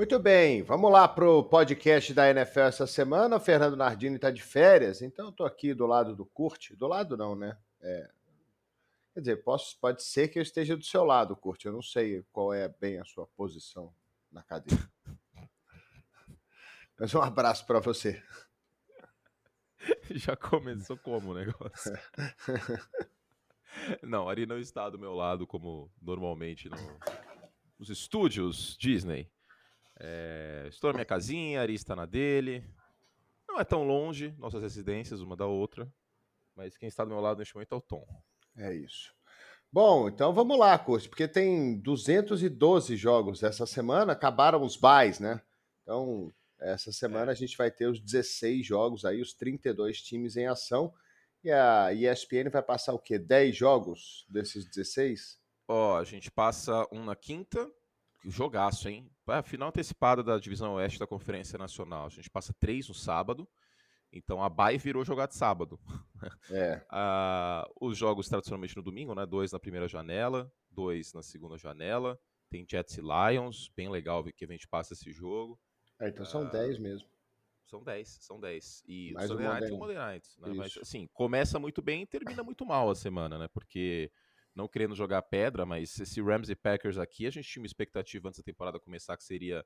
Muito bem, vamos lá para o podcast da NFL essa semana. O Fernando Nardini está de férias, então eu estou aqui do lado do Curte. Do lado não, né? É... Quer dizer, posso, pode ser que eu esteja do seu lado, Curte. Eu não sei qual é bem a sua posição na cadeira. Mas um abraço para você. Já começou como o negócio? não, Ari não está do meu lado como normalmente no, nos estúdios Disney. É, estou na minha casinha, Ari está na dele. Não é tão longe, nossas residências, uma da outra. Mas quem está do meu lado neste momento é o Tom. É isso. Bom, então vamos lá, Curte, porque tem 212 jogos essa semana, acabaram os buys, né? Então, essa semana é. a gente vai ter os 16 jogos aí, os 32 times em ação. E a ESPN vai passar o quê? 10 jogos desses 16? Ó, a gente passa um na quinta, jogaço, hein? A final antecipada da divisão oeste da Conferência Nacional. A gente passa três no sábado. Então a bye virou jogar de sábado. É. ah, os jogos tradicionalmente no domingo, né? Dois na primeira janela, dois na segunda janela. Tem Jets e Lions, bem legal ver que a gente passa esse jogo. É, então são 10 ah, mesmo. São 10, são 10. E Mais o Sunday Night e o Monday Night. Né? Mas assim, começa muito bem e termina muito mal a semana, né? Porque não querendo jogar pedra, mas esse Rams e Packers aqui, a gente tinha uma expectativa antes da temporada começar que seria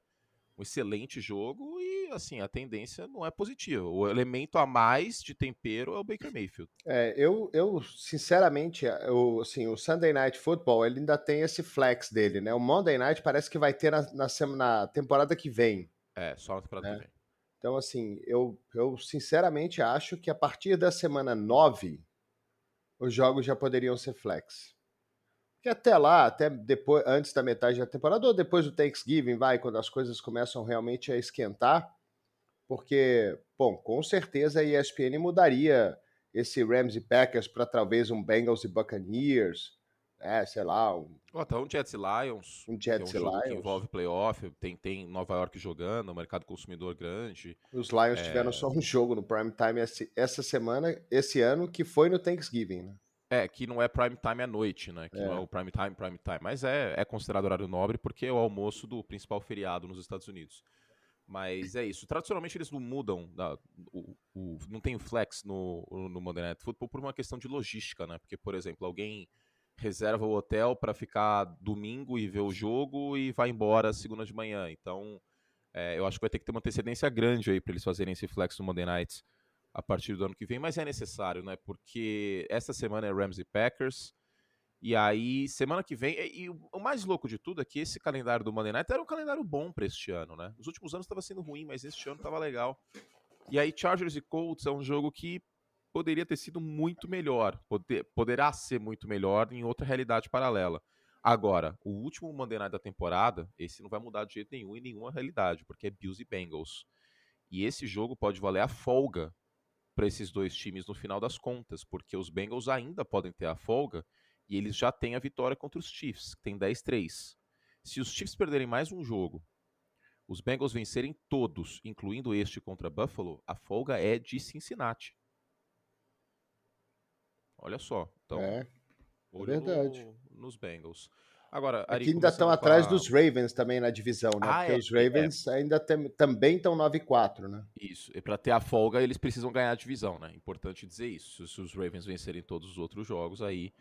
um excelente jogo e assim a tendência não é positiva. O elemento a mais de tempero é o Baker Mayfield. É, eu, eu sinceramente, eu, assim, o Sunday Night Football ele ainda tem esse flex dele, né? O Monday Night parece que vai ter na, na, na temporada que vem. É, só na temporada né? que vem. Então, assim, eu, eu sinceramente acho que a partir da semana 9, os jogos já poderiam ser flex que até lá, até depois, antes da metade da temporada, ou depois do Thanksgiving, vai, quando as coisas começam realmente a esquentar, porque, bom, com certeza a ESPN mudaria esse Rams e Packers para talvez um Bengals e Buccaneers, né, sei lá. Um, oh, até um Jets e Lions. Um Jets é um e Lions. que envolve playoff, tem, tem Nova York jogando, um mercado consumidor grande. Os Lions é... tiveram só um jogo no prime time essa semana, esse ano, que foi no Thanksgiving, né? É, que não é prime time à noite, né? Que é. não é o prime time, prime time. Mas é, é considerado horário nobre porque é o almoço do principal feriado nos Estados Unidos. Mas é isso. Tradicionalmente eles não mudam, da, o, o, não tem flex no, no Monday Night Football por uma questão de logística, né? Porque, por exemplo, alguém reserva o hotel para ficar domingo e ver o jogo e vai embora segunda de manhã. Então, é, eu acho que vai ter que ter uma antecedência grande aí para eles fazerem esse flex no Monday Night a partir do ano que vem, mas é necessário, né? Porque essa semana é Rams e Packers. E aí, semana que vem. E, o mais louco de tudo é que esse calendário do Monday Night era um calendário bom para este ano, né? Nos últimos anos estava sendo ruim, mas este ano estava legal. E aí, Chargers e Colts é um jogo que poderia ter sido muito melhor. Poder, poderá ser muito melhor em outra realidade paralela. Agora, o último Monday Night da temporada, esse não vai mudar de jeito nenhum em nenhuma realidade, porque é Bills e Bengals. E esse jogo pode valer a folga para esses dois times no final das contas, porque os Bengals ainda podem ter a folga e eles já têm a vitória contra os Chiefs, que tem 10-3. Se os Chiefs perderem mais um jogo, os Bengals vencerem todos, incluindo este contra Buffalo, a folga é de Cincinnati. Olha só. Então, é, é verdade. No, nos Bengals. Agora, Ari, Aqui ainda estão atrás dos Ravens também na divisão, né? Ah, Porque é, os. Ravens é. ainda tem, também estão 9-4, né? Isso. E para ter a folga, eles precisam ganhar a divisão, né? Importante dizer isso. Se os Ravens vencerem todos os outros jogos, aí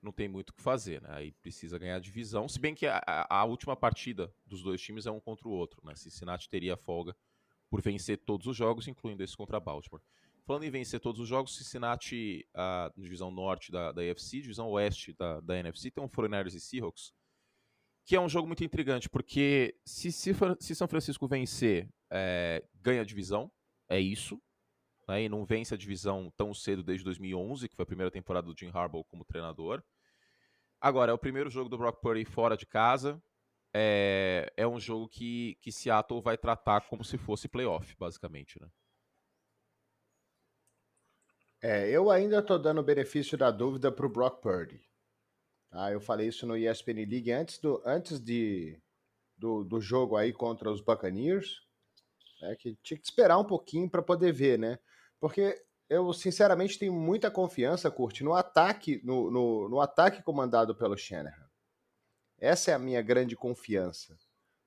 não tem muito o que fazer, né? Aí precisa ganhar a divisão. Se bem que a, a, última partida dos dois times é um contra o outro, né? Cincinnati teria a folga por vencer todos os jogos, incluindo esse contra Baltimore. Falando em vencer todos os jogos, Cincinnati, a divisão norte da, da AFC, divisão oeste da, da NFC, tem um 49ers e Seahawks, que é um jogo muito intrigante, porque se, se, se São Francisco vencer, é, ganha a divisão, é isso, né, e não vence a divisão tão cedo desde 2011, que foi a primeira temporada do Jim Harbaugh como treinador. Agora, é o primeiro jogo do Brock Purdy fora de casa, é, é um jogo que, que Seattle vai tratar como se fosse playoff, basicamente, né? É, eu ainda estou dando o benefício da dúvida para o Brock Purdy. Tá? Eu falei isso no ESPN League antes do, antes de, do, do jogo aí contra os Buccaneers, né, que tinha que esperar um pouquinho para poder ver, né? Porque eu sinceramente tenho muita confiança, Curte, no ataque, no, no, no ataque comandado pelo Shanahan. Essa é a minha grande confiança.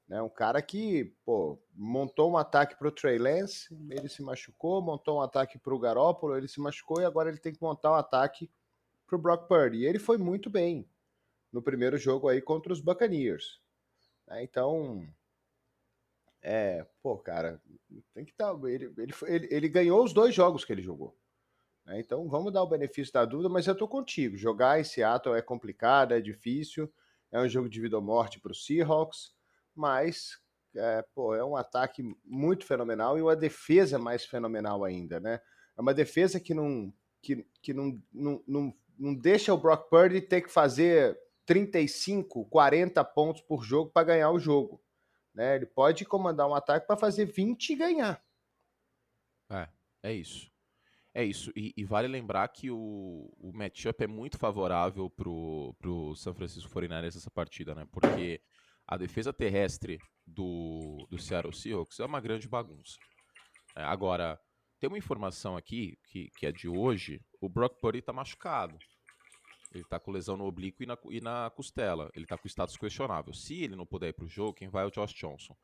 Né? Um cara que pô, montou um ataque para o Trey Lance, ele se machucou, montou um ataque para o Garoppolo, ele se machucou e agora ele tem que montar um ataque para o Brock Purdy. E ele foi muito bem no primeiro jogo aí contra os Buccaneers. Né? Então, é, pô, cara, tem que estar. Ele, ele, ele, ele ganhou os dois jogos que ele jogou. Né? Então vamos dar o benefício da dúvida, mas eu tô contigo. Jogar em Seattle é complicado, é difícil, é um jogo de vida ou morte para os Seahawks mas é, pô, é um ataque muito fenomenal e uma defesa mais fenomenal ainda, né? É uma defesa que não, que, que não, não, não, não deixa o Brock Purdy ter que fazer 35, 40 pontos por jogo para ganhar o jogo. Né? Ele pode comandar um ataque para fazer 20 e ganhar. É, é isso. É isso. E, e vale lembrar que o, o matchup é muito favorável pro, pro San Francisco 49ers essa partida, né? Porque a defesa terrestre do, do Seattle Seahawks é uma grande bagunça. É, agora, tem uma informação aqui, que, que é de hoje, o Brock Purdy está machucado. Ele está com lesão no oblíquo e na, e na costela. Ele está com status questionável. Se ele não puder ir para o jogo, quem vai é o Josh Johnson.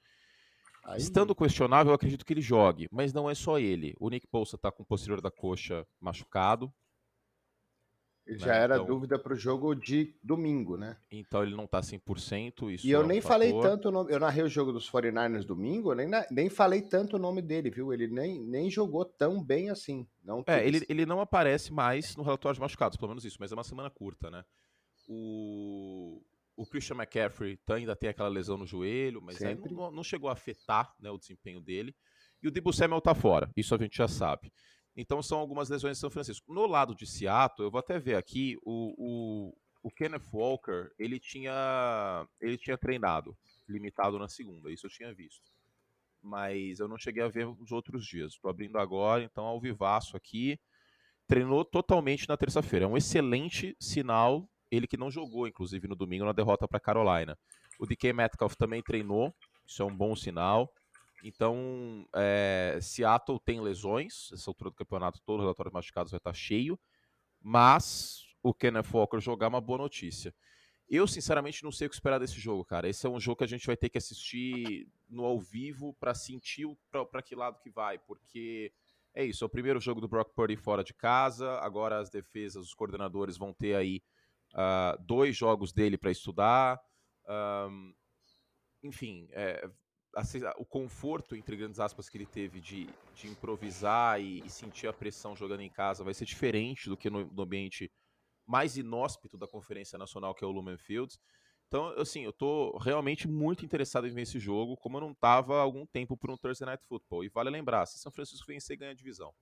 Aí... Estando questionável, eu acredito que ele jogue, mas não é só ele. O Nick Bolsa está com o posterior da coxa machucado, ele né? já era então, dúvida para o jogo de domingo, né? Então ele não está 100%. Isso e eu é um nem fator. falei tanto o nome. Eu narrei o jogo dos 49ers domingo, nem, nem falei tanto o nome dele, viu? Ele nem, nem jogou tão bem assim. Não é, ele, ele não aparece mais no relatório de machucados, pelo menos isso, mas é uma semana curta, né? O, o Christian McCaffrey ainda tem aquela lesão no joelho, mas aí não, não, chegou a afetar né, o desempenho dele. E o Debo Samuel tá fora, isso a gente já sabe. Então são algumas lesões em São Francisco. No lado de Seattle, eu vou até ver aqui, o, o, o Kenneth Walker, ele tinha, ele tinha treinado, limitado na segunda, isso eu tinha visto. Mas eu não cheguei a ver os outros dias. Estou abrindo agora, então ao vivaço aqui. Treinou totalmente na terça-feira. É um excelente sinal, ele que não jogou, inclusive, no domingo na derrota para Carolina. O DK Metcalf também treinou, isso é um bom sinal. Então, é, Seattle tem lesões, essa altura do campeonato, todo o relatório de machucados vai estar cheio, mas o Kenneth Walker jogar é uma boa notícia. Eu, sinceramente, não sei o que esperar desse jogo, cara. Esse é um jogo que a gente vai ter que assistir no ao vivo para sentir para que lado que vai, porque é isso, é o primeiro jogo do Brock Purdy fora de casa, agora as defesas, os coordenadores vão ter aí uh, dois jogos dele para estudar. Um, enfim, é, o conforto, entre grandes aspas, que ele teve de, de improvisar e, e, sentir a pressão jogando em casa vai ser diferente do que no, no, ambiente mais inóspito da Conferência Nacional, que é o Lumen Fields. Então, assim, eu tô realmente muito interessado em ver esse jogo, como eu não estava há algum tempo por um Thursday Night Football. E vale lembrar, se São Francisco vencer, ganha a divisão.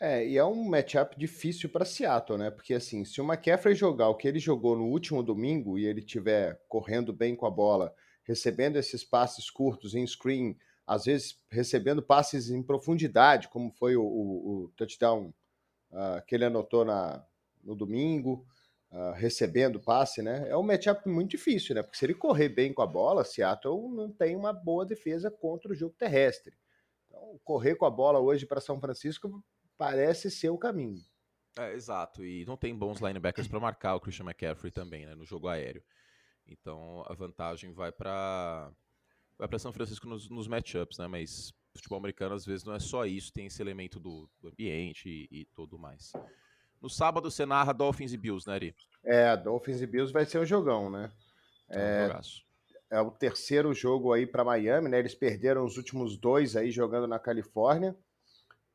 É, e é um matchup difícil para Seattle, né? Porque, assim, se o McCaffrey jogar o que ele jogou no último domingo e ele tiver correndo bem com a bola recebendo esses passes curtos em screen, às vezes recebendo passes em profundidade, como foi o, o, o touchdown uh, que ele anotou na, no domingo, uh, recebendo passe, né? É um matchup muito difícil, né? Porque se ele correr bem com a bola, Seattle não tem uma boa defesa contra o jogo terrestre. Então, correr com a bola hoje para São Francisco parece ser o caminho. É, exato, e não tem bons linebackers para marcar o Christian McCaffrey também, né, no jogo aéreo. Então a vantagem vai para vai para São Francisco nos, nos matchups, né? Mas futebol americano às vezes não é só isso, tem esse elemento do, do ambiente e, e, tudo mais. No sábado você narra Dolphins e Bills, né, Ari? É, Dolphins e Bills vai ser um jogão, né? É, é, é o terceiro jogo aí para Miami, né? Eles perderam os últimos dois aí jogando na Califórnia.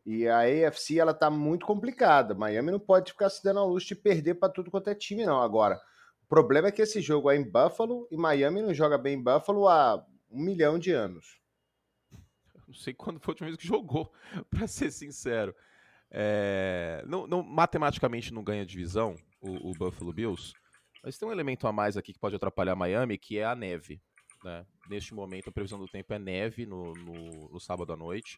E a AFC ela tá muito complicada. Miami não pode ficar se dando a luz de perder para tudo quanto é time, não. Agora, o problema é que esse jogo é em Buffalo e Miami não joga bem em Buffalo há um milhão de anos. Não sei quando foi a última vez que jogou, para ser sincero. É... Não, não, matematicamente não ganha divisão o, o, Buffalo Bills, mas tem um elemento a mais aqui que pode atrapalhar Miami, que é a neve. Né? Neste momento, a previsão do tempo é neve no, no, no sábado à noite.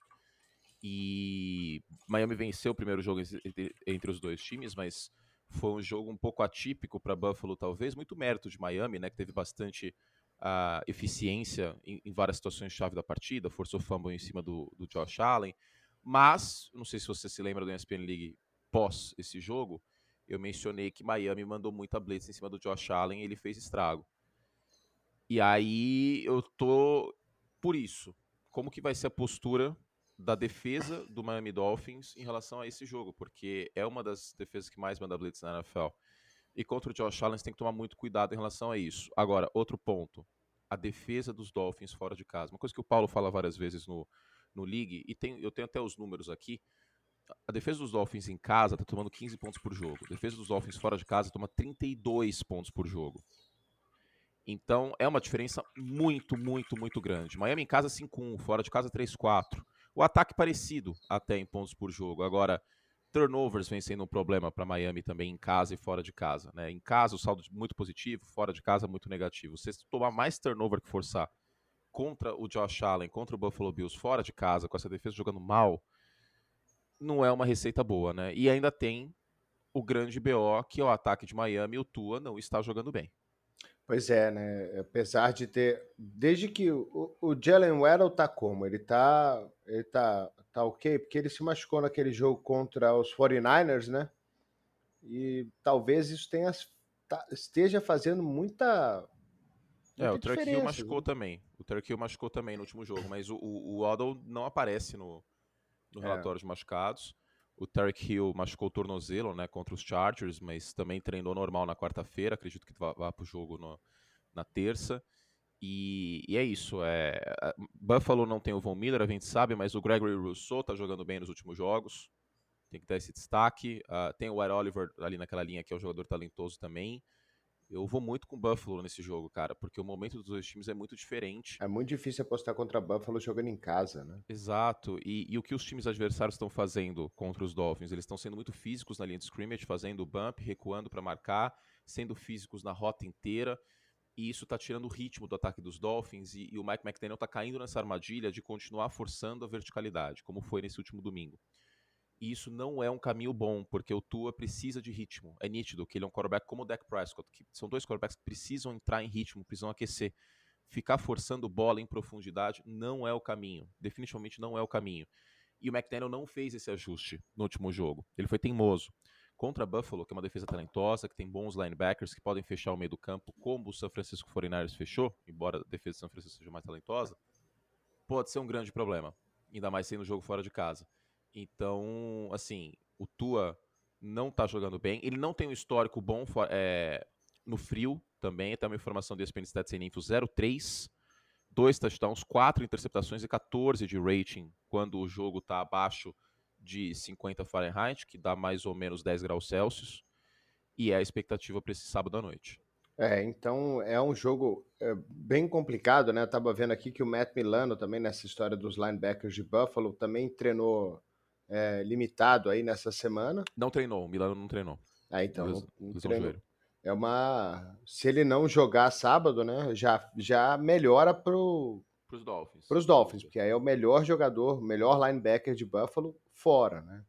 E Miami venceu o primeiro jogo entre, entre os dois times, mas foi um jogo um pouco atípico para Buffalo, talvez, muito mérito de Miami, né, que teve bastante uh, eficiência em, em, várias situações chave da partida, forçou fumble em cima do, do Josh Allen, mas, não sei se você se lembra do ESPN League pós esse jogo, eu mencionei que Miami mandou muita blitz em cima do Josh Allen e ele fez estrago. E aí eu tô por isso, como que vai ser a postura da defesa do Miami Dolphins em relação a esse jogo? Porque é uma das defesas que mais manda blitz na NFL. E contra o Josh Allen, você tem que tomar muito cuidado em relação a isso. Agora, outro ponto. A defesa dos Dolphins fora de casa. Uma coisa que o Paulo fala várias vezes no, no League, e tem, eu tenho até os números aqui. A defesa dos Dolphins em casa está tomando 15 pontos por jogo. A defesa dos Dolphins fora de casa toma 32 pontos por jogo. Então é uma diferença muito, muito, muito grande. Miami em casa 5-1, fora de casa 3-4. O ataque parecido até em pontos por jogo. Agora, turnovers vem sendo um problema para Miami também em casa e fora de casa. Né? Em casa o saldo muito positivo, fora de casa muito negativo. Se tomar mais turnover que forçar contra o Josh Allen, contra o Buffalo Bills fora de casa, com essa defesa jogando mal, não é uma receita boa, né? E ainda tem o grande BO, que é o ataque de Miami, o Tua não está jogando bem. Pois é, né? Apesar de ter. Desde que o, o Jalen Waddle tá como? Ele tá. Ele tá, tá ok? Porque ele se machucou naquele jogo contra os 49ers, né? E talvez isso tenha, tá, esteja fazendo muita. muita é, o Turkey machucou né? também. O Turkey machucou também no último jogo, mas o, o, o Waddle não aparece no, no é. relatório é. de machucados. O Tarek Hill machucou o tornozelo né, contra os Chargers, mas também treinou normal na quarta-feira. Acredito que vá, vá para o jogo no, na terça. E, e, é isso. É, Buffalo não tem o Von Miller, a gente sabe, mas o Gregory Rousseau está jogando bem nos últimos jogos. Tem que dar esse destaque. Uh, tem o Ed Oliver ali naquela linha, que é um jogador talentoso também. Eu vou muito com o Buffalo nesse jogo, cara, porque o momento dos dois times é muito diferente. É muito difícil apostar contra Buffalo jogando em casa, né? Exato. E, e o que os times adversários estão fazendo contra os Dolphins? Eles estão sendo muito físicos na linha de scrimmage, fazendo bump, recuando para marcar, sendo físicos na rota inteira. E isso está tirando o ritmo do ataque dos Dolphins. E, e o Mike McDaniel está caindo nessa armadilha de continuar forçando a verticalidade, como foi nesse último domingo. E isso não é um caminho bom, porque o Tua precisa de ritmo. É nítido que ele é um quarterback como o Dak Prescott, que são dois quarterbacks que precisam entrar em ritmo, precisam aquecer. Ficar forçando bola em profundidade não é o caminho. Definitivamente não é o caminho. E o McDaniel não fez esse ajuste no último jogo. Ele foi teimoso. Contra Buffalo, que é uma defesa talentosa, que tem bons linebackers que podem fechar o meio do campo, como o San Francisco 49ers fechou, embora a defesa do San Francisco seja mais talentosa, pode ser um grande problema. Ainda mais sendo um jogo fora de casa. Então, assim, o Tua não tá jogando bem. Ele não tem um histórico bom é, no frio também. Tem uma informação do ESPN Stats sem Info 03. Dois touchdowns, quatro interceptações e 14 de rating quando o jogo tá abaixo de 50 Fahrenheit, que dá mais ou menos 10 graus Celsius. E é a expectativa para esse sábado à noite. É, então é um jogo é, bem complicado, né? Eu tava vendo aqui que o Matt Milano também nessa história dos linebackers de Buffalo também treinou é, limitado aí nessa semana. Não treinou, o Milano não treinou. Ah, então. não, não treinou. É uma. Se ele não jogar sábado, né? Já, já melhora pro. Pros Dolphins. Pros Dolphins, porque aí é o melhor jogador, melhor linebacker de Buffalo fora, né?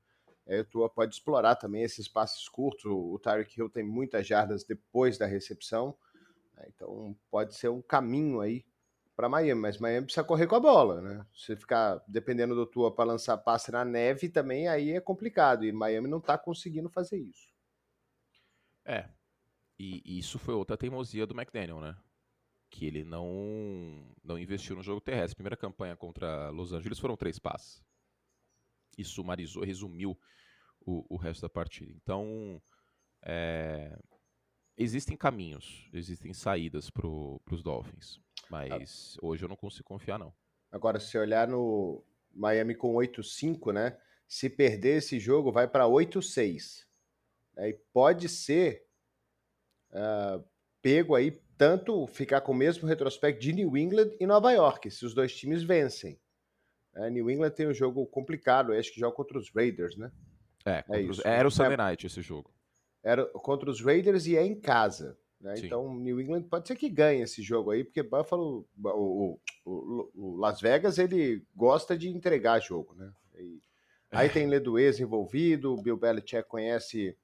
Aí o Tua pode explorar também esses passes curtos. O Tyreek Hill tem muitas jardas depois da recepção. Né? Então pode ser um caminho aí para Miami, mas Miami precisa correr com a bola, né? Se ficar dependendo do Tua para lançar passe na neve também aí é complicado e Miami não está conseguindo fazer isso. É. E isso foi outra teimosia do McDaniel, né? Que ele não não investiu no jogo terrestre. Primeira campanha contra Los Angeles foram três passes. E sumarizou, resumiu o, o resto da partida. Então, é, existem caminhos, existem saídas para os Dolphins. Mas ah. hoje eu não consigo confiar, não. Agora, se olhar no Miami com 8-5, né? Se perder esse jogo, vai para 8-6. E pode ser uh, pego aí tanto ficar com o mesmo retrospecto de New England e Nova York, se os dois times vencem. É, New England tem um jogo complicado, acho que joga contra os Raiders, né? É, é os, era o Sunday é, Night esse jogo. Era contra os Raiders e é em casa. Né? Então, New England pode ser que ganhe esse jogo aí, porque Buffalo, o, o, o Las Vegas, ele gosta de entregar jogo, né? E aí tem Leduez envolvido, o Bill Belichick conhece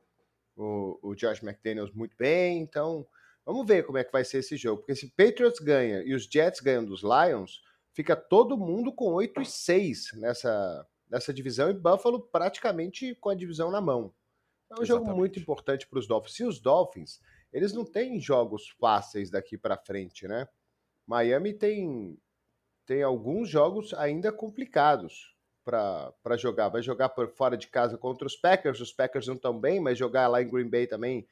o, o Josh McDaniels muito bem, então vamos ver como é que vai ser esse jogo, porque se Patriots ganha e os Jets ganham dos Lions, fica todo mundo com 8 e 6 nessa, nessa divisão e Buffalo praticamente com a divisão na mão. É um Exatamente. jogo muito importante para os Dolphins. Se os Dolphins eles não têm jogos fáceis daqui para frente, né? Miami tem tem alguns jogos ainda complicados para jogar. Vai jogar por fora de casa contra os Packers. Os Packers não estão bem, mas jogar lá em Green Bay também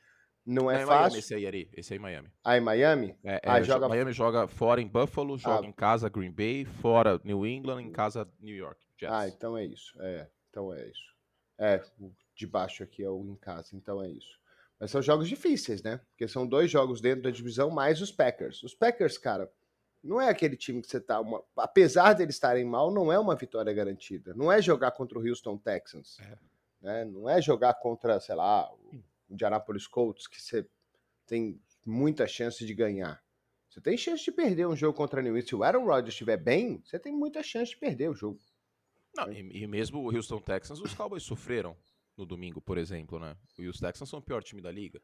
não é, é fácil. Miami, esse aí, Ari. Esse aí, Miami. Ah, em Miami? É, ah, é, joga... Miami joga fora em Buffalo, joga ah. em casa Green Bay, fora New England, em casa New York. Jets. Ah, então é isso. É, então é isso. É, o de baixo aqui é o em casa, então é isso. Mas são jogos difíceis, né? Porque são dois jogos dentro da divisão, mais os Packers. Os Packers, cara, não é aquele time que você tá. Uma... Apesar de eles estarem mal, não é uma vitória garantida. Não é jogar contra o Houston Texans. É. Né? Não é jogar contra, sei lá, o Indianapolis Colts, que você tem muita chance de ganhar. Você tem chance de perder um jogo contra o New England. Se o Aaron Rodgers estiver bem, você tem muita chance de perder o jogo. Não, e, e, mesmo o Houston Texans, os Cowboys sofreram no domingo, por exemplo, né? E os Texans são o pior time da liga.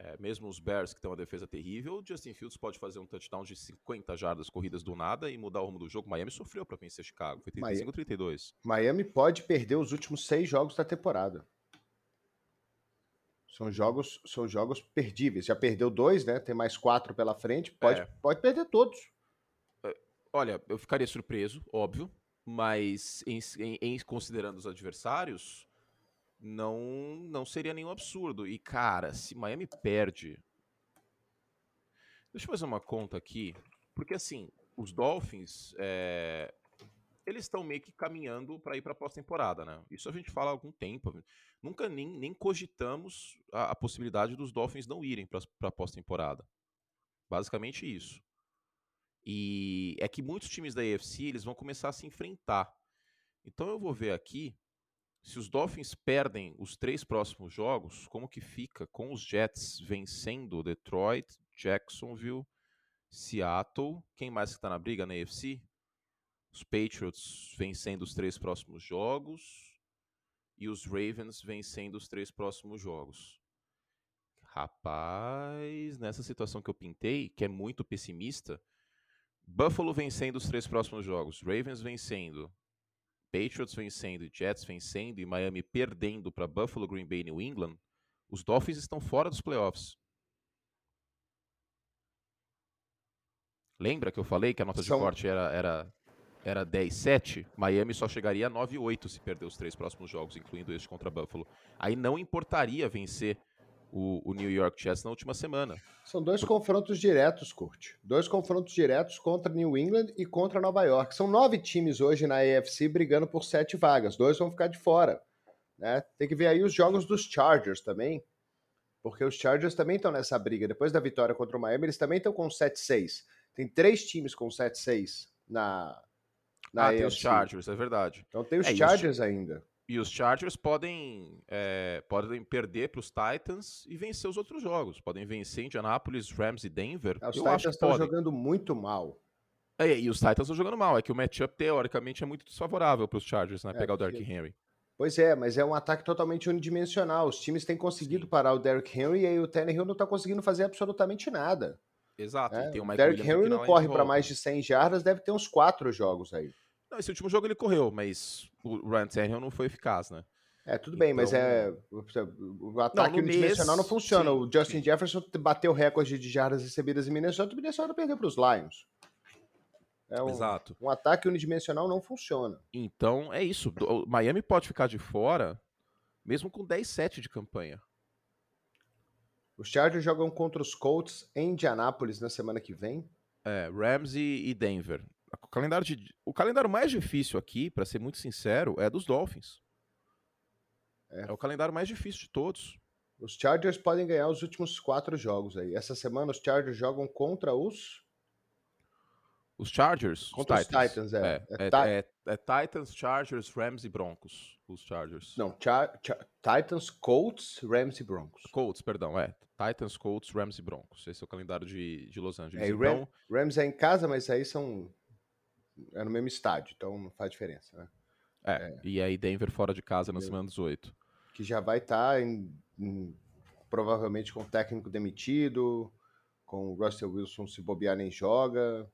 É, mesmo os Bears, que tem uma defesa terrível, o Justin Fields pode fazer um touchdown de 50 jardas corridas do nada e mudar o rumo do jogo. Miami sofreu para vencer Chicago, foi 35 32. Miami pode perder os últimos seis jogos da temporada. São jogos, são jogos perdíveis. Já perdeu dois, né? Tem mais quatro pela frente. Pode, é. pode perder todos. É, olha, eu ficaria surpreso, óbvio, mas em, em, em considerando os adversários, não não seria nenhum absurdo. E, cara, se Miami perde. Deixa eu fazer uma conta aqui. Porque, assim, os Dolphins. É... Eles estão meio que caminhando para ir para a pós-temporada, né? Isso a gente fala há algum tempo. Nunca nem, nem cogitamos a, a possibilidade dos Dolphins não irem para a pós-temporada. Basicamente isso. E é que muitos times da AFC eles vão começar a se enfrentar. Então eu vou ver aqui se os Dolphins perdem os três próximos jogos, como que fica com os Jets vencendo Detroit, Jacksonville, Seattle, quem mais que está na briga na AFC? Os Patriots vencendo os três próximos jogos e os Ravens vencendo os três próximos jogos. Rapaz, nessa situação que eu pintei, que é muito pessimista, Buffalo vencendo os três próximos jogos, Ravens vencendo, Patriots vencendo, Jets vencendo e Miami perdendo para Buffalo, Green Bay e New England, os Dolphins estão fora dos playoffs. Lembra que eu falei que a nota São... de corte era, era, era 10-7? Miami só chegaria a 9-8 se perder os três próximos jogos, incluindo este contra Buffalo. Aí não importaria vencer o, o, New York Jets na última semana. São dois Por... confrontos diretos, Kurt. Dois confrontos diretos contra New England e contra Nova York. São nove times hoje na AFC brigando por sete vagas. Dois vão ficar de fora. Né? Tem que ver aí os jogos dos Chargers também, porque os Chargers também estão nessa briga. Depois da vitória contra o Miami, eles também estão com 7-6. Tem três times com 7-6 na, na ah, AFC. tem os Chargers, é verdade. Então tem os é, Chargers os... ainda. E os Chargers podem, é, podem perder para os Titans e vencer os outros jogos. Podem vencer Indianapolis, Rams e Denver. É, os Eu Titans estão jogando muito mal. É, e os Titans estão jogando mal. É que o matchup, teoricamente, é muito desfavorável para os Chargers, né? É, pegar o Derrick Henry. Pois é, mas é um ataque totalmente unidimensional. Os times têm conseguido Sim. parar o Derrick Henry e aí o Tannehill não está conseguindo fazer absolutamente nada. Exato. É, o Derrick Henry não corre para mais de 100 jardas, deve ter uns quatro jogos aí. Não, esse último jogo ele correu, mas o Ryan Tannehill não foi eficaz, né? É, tudo bem, então... mas é. O ataque não, unidimensional mês, não funciona. Sim, o Justin sim. Jefferson bateu recorde de jardas recebidas em Minnesota e o Minnesota perdeu para os Lions. É um, Exato. Um ataque unidimensional não funciona. Então é isso. O Miami pode ficar de fora, mesmo com 10-7 de campanha. Os Chargers jogam contra os Colts em Indianápolis na semana que vem. É, Rams e Denver. O calendário, de, o calendário mais difícil aqui, para ser muito sincero, é dos Dolphins. É. é. o calendário mais difícil de todos. Os Chargers podem ganhar os últimos quatro jogos aí. Essa semana os Chargers jogam contra os. Os Chargers? Contra os Titans, Titans é. É, é, é. é, Titans, Chargers, Rams e Broncos. Os Chargers. Não, Char Titans, Colts, Rams e Broncos. Colts, perdão, é. Titans, Colts, Rams e Broncos. Esse é o calendário de, de Los Angeles. É, então... Rams é em casa, mas aí são é no mesmo estádio, então não faz diferença, né? É, é. e aí Denver fora de casa na semana 18. Que já vai estar tá em, em, provavelmente com o técnico demitido, com o Russell Wilson se bobear nem joga,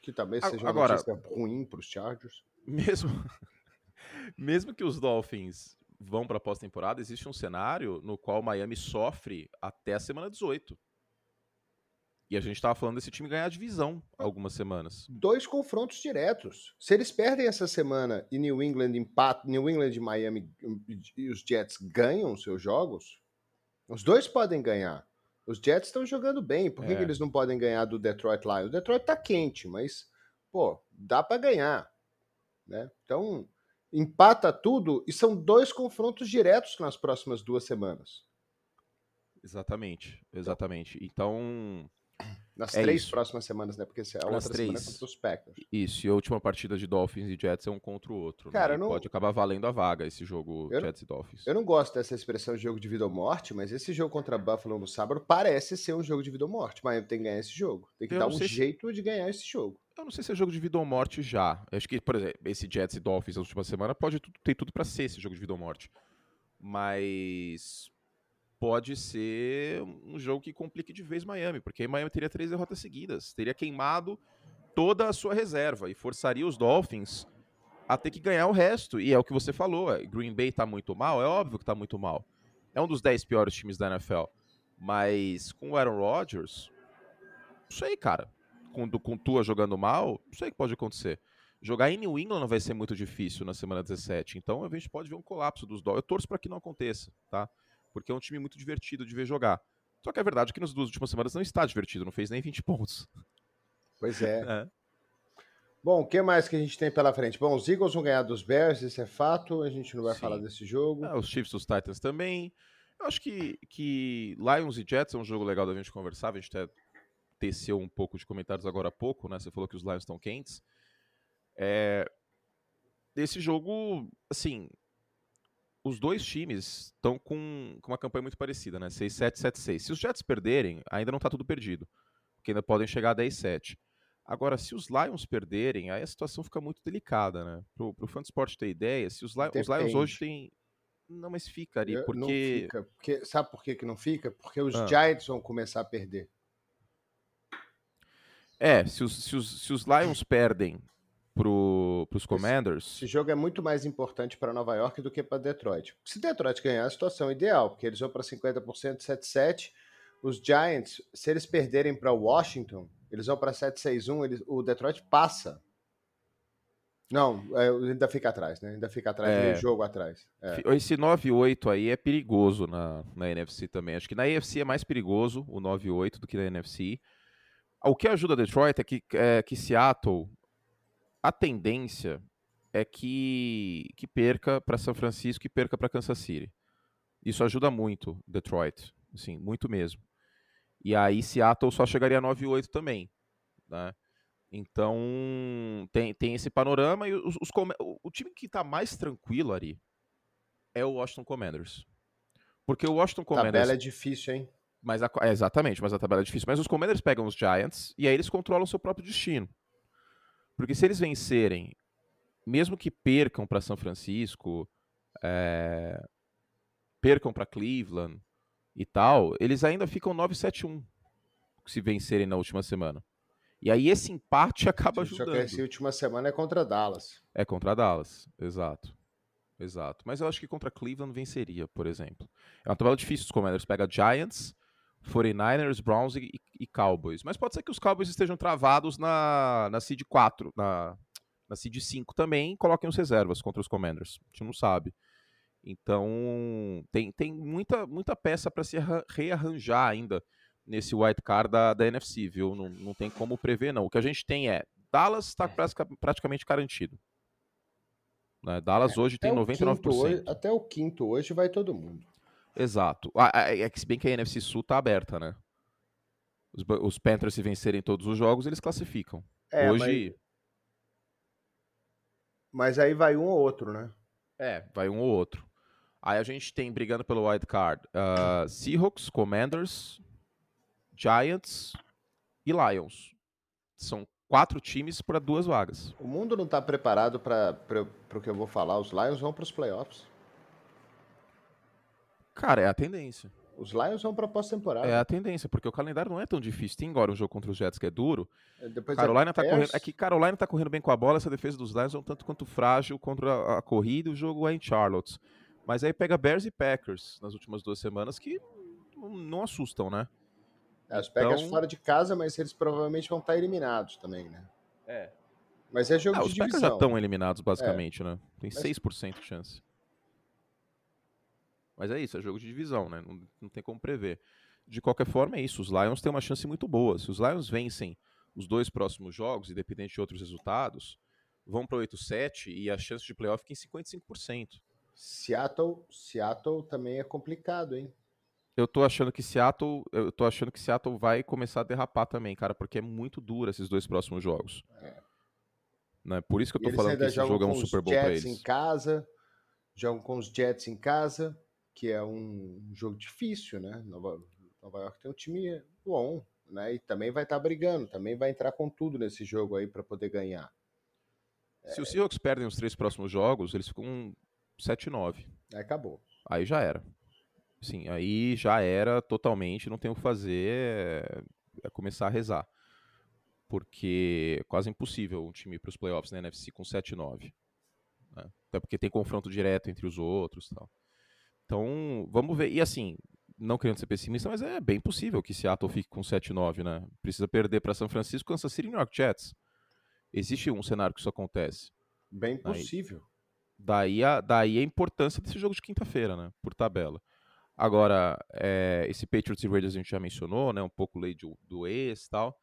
que também seja Agora, uma notícia ruim para os Chargers. Mesmo, mesmo que os Dolphins vão para a pós-temporada, existe um cenário no qual Miami sofre até a semana 18. E a gente estava falando desse time ganhar a divisão algumas semanas. Dois confrontos diretos. Se eles perdem essa semana e New England empata, New England e Miami e os Jets ganham seus jogos, os dois podem ganhar. Os Jets estão jogando bem. Por que, é. que, eles não podem ganhar do Detroit Lions? O Detroit tá quente, mas pô, dá para ganhar, né? Então, empata tudo e são dois confrontos diretos nas próximas duas semanas. Exatamente, exatamente. Então, nas é três isso. próximas semanas, né? Porque a outra Nas três. semana é contra os Packers. Isso, e a última partida de Dolphins e Jets é um contra o outro. Né? Cara, né? não... Pode acabar valendo a vaga esse jogo eu Jets não... e Dolphins. Eu não gosto dessa expressão de jogo de vida ou morte, mas esse jogo contra Buffalo no sábado parece ser um jogo de vida ou morte. Mas tem que ganhar esse jogo. Tem que eu dar um jeito se... de ganhar esse jogo. Eu não sei se é jogo de vida ou morte já. Eu acho que, por exemplo, esse Jets e Dolphins na última semana pode ter tudo para ser esse jogo de vida ou morte. Mas pode ser um jogo que complique de vez Miami, porque Miami teria três derrotas seguidas, teria queimado toda a sua reserva e forçaria os Dolphins a ter que ganhar o resto. E é o que você falou, é, Green Bay tá muito mal, é óbvio que tá muito mal. É um dos dez piores times da NFL. Mas com o Aaron Rodgers, não sei, cara. Com, com Tua jogando mal, não sei o que pode acontecer. Jogar em New England vai ser muito difícil na semana 17. Então a gente pode ver um colapso dos Dolphins. Eu torço para que não aconteça, tá? Porque é um time muito divertido de ver jogar. Só que é verdade que nas duas últimas semanas não está divertido, não fez nem 20 pontos. Pois é. é. Bom, o que mais que a gente tem pela frente? Bom, os Eagles vão ganhar dos Bears, isso é fato, a gente não vai Sim. falar desse jogo. É, os Chiefs os Titans também. Eu acho que, que Lions e Jets é um jogo legal da gente conversar, a gente até teceu um pouco de comentários agora há pouco, né? Você falou que os Lions estão quentes. É... Esse jogo, assim, os dois times estão com, com, uma campanha muito parecida, né? 6-7, 7-6. Se os Jets perderem, ainda não está tudo perdido, porque ainda podem chegar a 10-7. Agora, se os Lions perderem, aí a situação fica muito delicada, né? Pro, pro Fansport ter ideia, se os, Lions, os Lions hoje têm... Não, mas fica ali, porque... Não fica, porque... Sabe por que, que não fica? Porque os ah. Giants vão começar a perder. É, se os, se os, se os Lions perdem para os Commanders. Esse, esse, jogo é muito mais importante para Nova York do que para Detroit. Se Detroit ganhar, a situação é ideal, porque eles vão para 50% 7-7. Os Giants, se eles perderem para Washington, eles vão para 7-6-1, o Detroit passa. Não, é, ainda fica atrás, né? Ainda fica atrás, é, jogo atrás. É. Esse 9-8 aí é perigoso na, na NFC também. Acho que na NFC é mais perigoso o 9-8 do que na NFC. O que ajuda Detroit é que, é que Seattle a tendência é que, que perca para São Francisco e perca para Kansas City. Isso ajuda muito Detroit, assim, muito mesmo. E aí Seattle só chegaria a 9-8 também, né? Então tem, tem esse panorama e os, os o, time que está mais tranquilo ali é o Washington Commanders. Porque o Washington Commanders. A tabela é difícil, hein? Mas a, é, exatamente, mas a tabela é difícil. Mas os Commanders pegam os Giants e aí eles controlam o seu próprio destino. Porque se eles vencerem, mesmo que percam para São Francisco, é, percam para Cleveland e tal, eles ainda ficam 9-7-1 se vencerem na última semana. E aí esse empate acaba ajudando. Só que essa última semana é contra Dallas. É contra Dallas, exato. Exato. Mas eu acho que contra Cleveland venceria, por exemplo. É uma tabela difícil. Os Commanders pega Giants, 49ers, Browns e, e, Cowboys. Mas pode ser que os Cowboys estejam travados na, na seed 4, na, na seed 5 também, coloquem os reservas contra os Commanders. A gente não sabe. Então, tem, tem muita, muita peça para se rearranjar ainda nesse white card da, da NFC, viu? Não, não tem como prever, não. O que a gente tem é Dallas está praticamente garantido. Né? Dallas é, hoje tem 99%. Hoje, até o quinto hoje vai todo mundo. Exato. Ah, é que se bem que a NFC Sul tá aberta, né? Os, os Panthers, se vencerem todos os jogos, eles classificam. É, Hoje. Mas... mas... aí vai um ou outro, né? É, vai um ou outro. Aí a gente tem brigando pelo wild card uh, Seahawks, Commanders, Giants e Lions. São quatro times para duas vagas. O mundo não está preparado para o que eu vou falar. Os Lions vão para os playoffs. Cara, é a tendência. Os Lions são para pós-temporada. É a tendência, porque o calendário não é tão difícil. Tem agora um jogo contra os Jets que é duro. É, depois Carolina é, tá correndo, é que Carolina tá correndo bem com a bola, essa defesa dos Lions é um tanto quanto frágil contra a, a corrida o jogo é em Charlotte. Mas aí pega Bears e Packers nas últimas duas semanas que não assustam, né? É, os então... Packers fora de casa, mas eles provavelmente vão estar eliminados também, né? É. Mas é jogo ah, de os divisão. Packers já estão eliminados, basicamente, é. né? Tem mas... 6% de chance. Mas é isso, é jogo de divisão, né? Não, não tem como prever. De qualquer forma, é isso. Os Lions têm uma chance muito boa. Se os Lions vencem os dois próximos jogos, independente de outros resultados, vão para 8-7 e a chance de playoff fica em 55%. Seattle, Seattle também é complicado, hein? Eu tô achando que Seattle, eu tô achando que Seattle vai começar a derrapar também, cara, porque é muito duro esses dois próximos jogos. É. Né? Por isso que eu tô falando que esse jogo é um Super Bowl para eles. em casa, jogam com os Jets em casa, que é um jogo difícil, né? Nova, Nova York tem um time bom, né? E também vai estar tá brigando, também vai entrar com tudo nesse jogo aí para poder ganhar. Se é... os Seahawks perdem os três próximos jogos, eles ficam 7-9. Aí acabou. Aí já era. Sim, aí já era totalmente, não tem o que fazer, é, é começar a rezar. Porque é quase impossível um time para os playoffs na NFC com 7-9. Né? Até porque tem confronto direto entre os outros tal. Então, vamos ver. E assim, não querendo ser pessimista, mas é bem possível que Seattle fique com 7-9, né? Precisa perder para São Francisco, Kansas City e New York Jets. Existe um cenário que isso acontece. Bem possível. daí, a, daí a importância desse jogo de quinta-feira, né? Por tabela. Agora, é, esse Patriots e Raiders a gente já mencionou, né? Um pouco lei do, do ex e tal.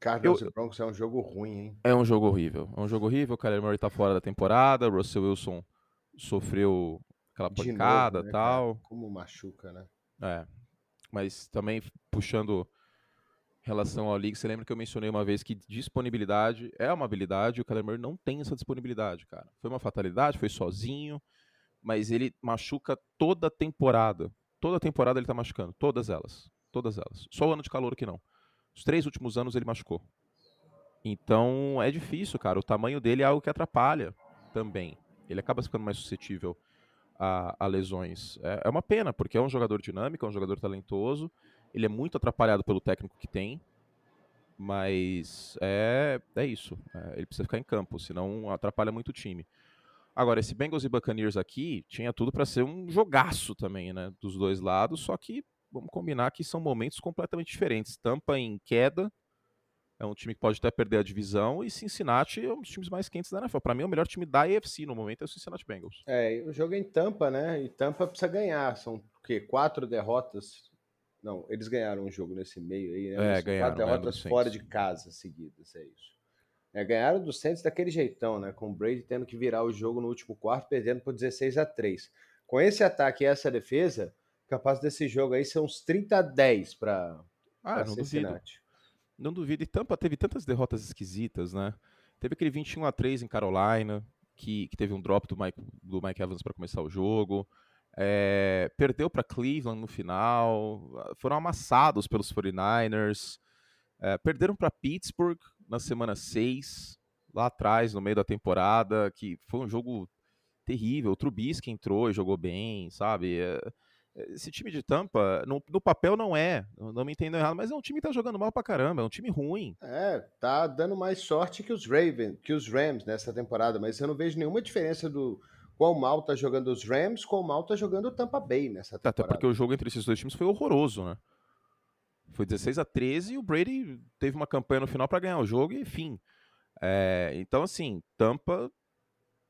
Cardinals e Broncos é um jogo ruim, hein? É um jogo horrível. É um jogo horrível. O Kyler Murray tá fora da temporada. O Russell Wilson sofreu aquela pancada e né, tal. Cara? Como machuca, né? É. Mas também puxando relação ao League, você lembra que eu mencionei uma vez que disponibilidade é uma habilidade e o Kyler não tem essa disponibilidade, cara. Foi uma fatalidade, foi sozinho, mas ele machuca toda a temporada. Toda a temporada ele tá machucando. Todas elas. Todas elas. Só o ano de calor que não. Os três últimos anos ele machucou. Então é difícil, cara. O tamanho dele é algo que atrapalha também. Ele acaba ficando mais suscetível a, a lesões. É, é, uma pena, porque é um jogador dinâmico, é um jogador talentoso. Ele é muito atrapalhado pelo técnico que tem. Mas é, é isso. É, ele precisa ficar em campo, senão atrapalha muito o time. Agora, esse Bengals e Buccaneers aqui tinha tudo para ser um jogaço também, né? Dos dois lados, só que vamos combinar que são momentos completamente diferentes. Tampa em queda, é um time que pode até perder a divisão, e Cincinnati é um dos times mais quentes da NFL. Para mim, é o melhor time da AFC no momento é o Cincinnati Bengals. É, o jogo é em Tampa, né? E Tampa precisa ganhar. São o quê? Quatro derrotas. Não, eles ganharam um jogo nesse meio aí, né? É, ganharam. Quatro derrotas fora de casa seguidas, é isso. É, ganharam do Saints daquele jeitão, né? Com o Brady tendo que virar o jogo no último quarto, perdendo por 16 a 3. Com esse ataque e essa defesa, capaz desse jogo aí ser uns 30 a 10 para ah, Cincinnati. Duvido. Não duvido. E Tampa teve tantas derrotas esquisitas, né? Teve aquele 21 a 3 em Carolina, que, que teve um drop do Mike, do Mike Evans para começar o jogo. É, perdeu para Cleveland no final. Foram amassados pelos 49ers. É, perderam para Pittsburgh na semana 6, lá atrás, no meio da temporada, que foi um jogo terrível. O Trubisky entrou e jogou bem, sabe? É, esse time de Tampa, no, no, papel não é, não me entendam errado, mas é um time que tá jogando mal pra caramba, é um time ruim. É, tá dando mais sorte que os Ravens, que os Rams nessa temporada, mas eu não vejo nenhuma diferença do qual mal tá jogando os Rams, qual mal tá jogando o Tampa Bay nessa temporada. Até porque o jogo entre esses dois times foi horroroso, né? Foi 16 a 13 e o Brady teve uma campanha no final para ganhar o jogo e fim. É, então, assim, Tampa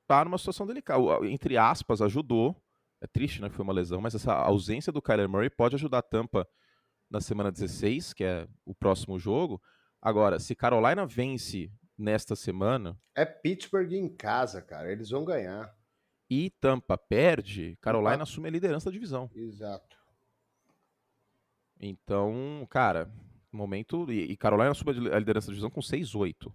tá numa situação delicada. Entre aspas, ajudou. É triste, né? Que foi uma lesão, mas essa ausência do Kyler Murray pode ajudar a Tampa na semana 16, que é o próximo jogo. Agora, se Carolina vence nesta semana. É Pittsburgh em casa, cara. Eles vão ganhar. E Tampa perde, Carolina assume a liderança da divisão. Exato. Então, cara, momento. E, Carolina subiu a liderança da divisão com 6-8.